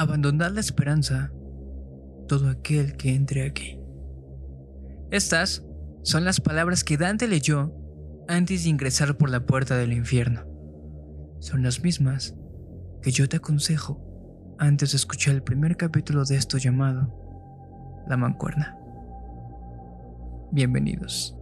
abandonad la esperanza todo aquel que entre aquí. Estas son las palabras que Dante leyó antes de ingresar por la puerta del infierno. Son las mismas que yo te aconsejo antes de escuchar el primer capítulo de esto llamado La Mancuerna. Bienvenidos.